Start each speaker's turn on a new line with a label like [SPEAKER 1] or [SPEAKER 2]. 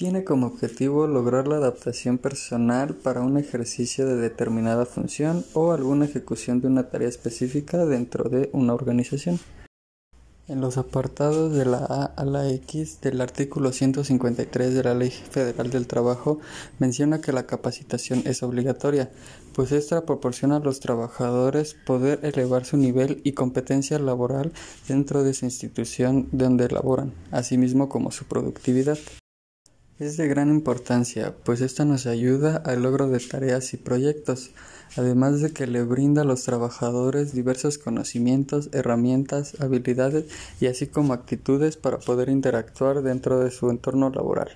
[SPEAKER 1] Tiene como objetivo lograr la adaptación personal para un ejercicio de determinada función o alguna ejecución de una tarea específica dentro de una organización. En los apartados de la A a la X del artículo 153 de la Ley Federal del Trabajo menciona que la capacitación es obligatoria, pues esta proporciona a los trabajadores poder elevar su nivel y competencia laboral dentro de esa institución donde laboran, asimismo como su productividad. Es de gran importancia, pues esta nos ayuda al logro de tareas y proyectos, además de que le brinda a los trabajadores diversos conocimientos, herramientas, habilidades y así como actitudes para poder interactuar dentro de su entorno laboral.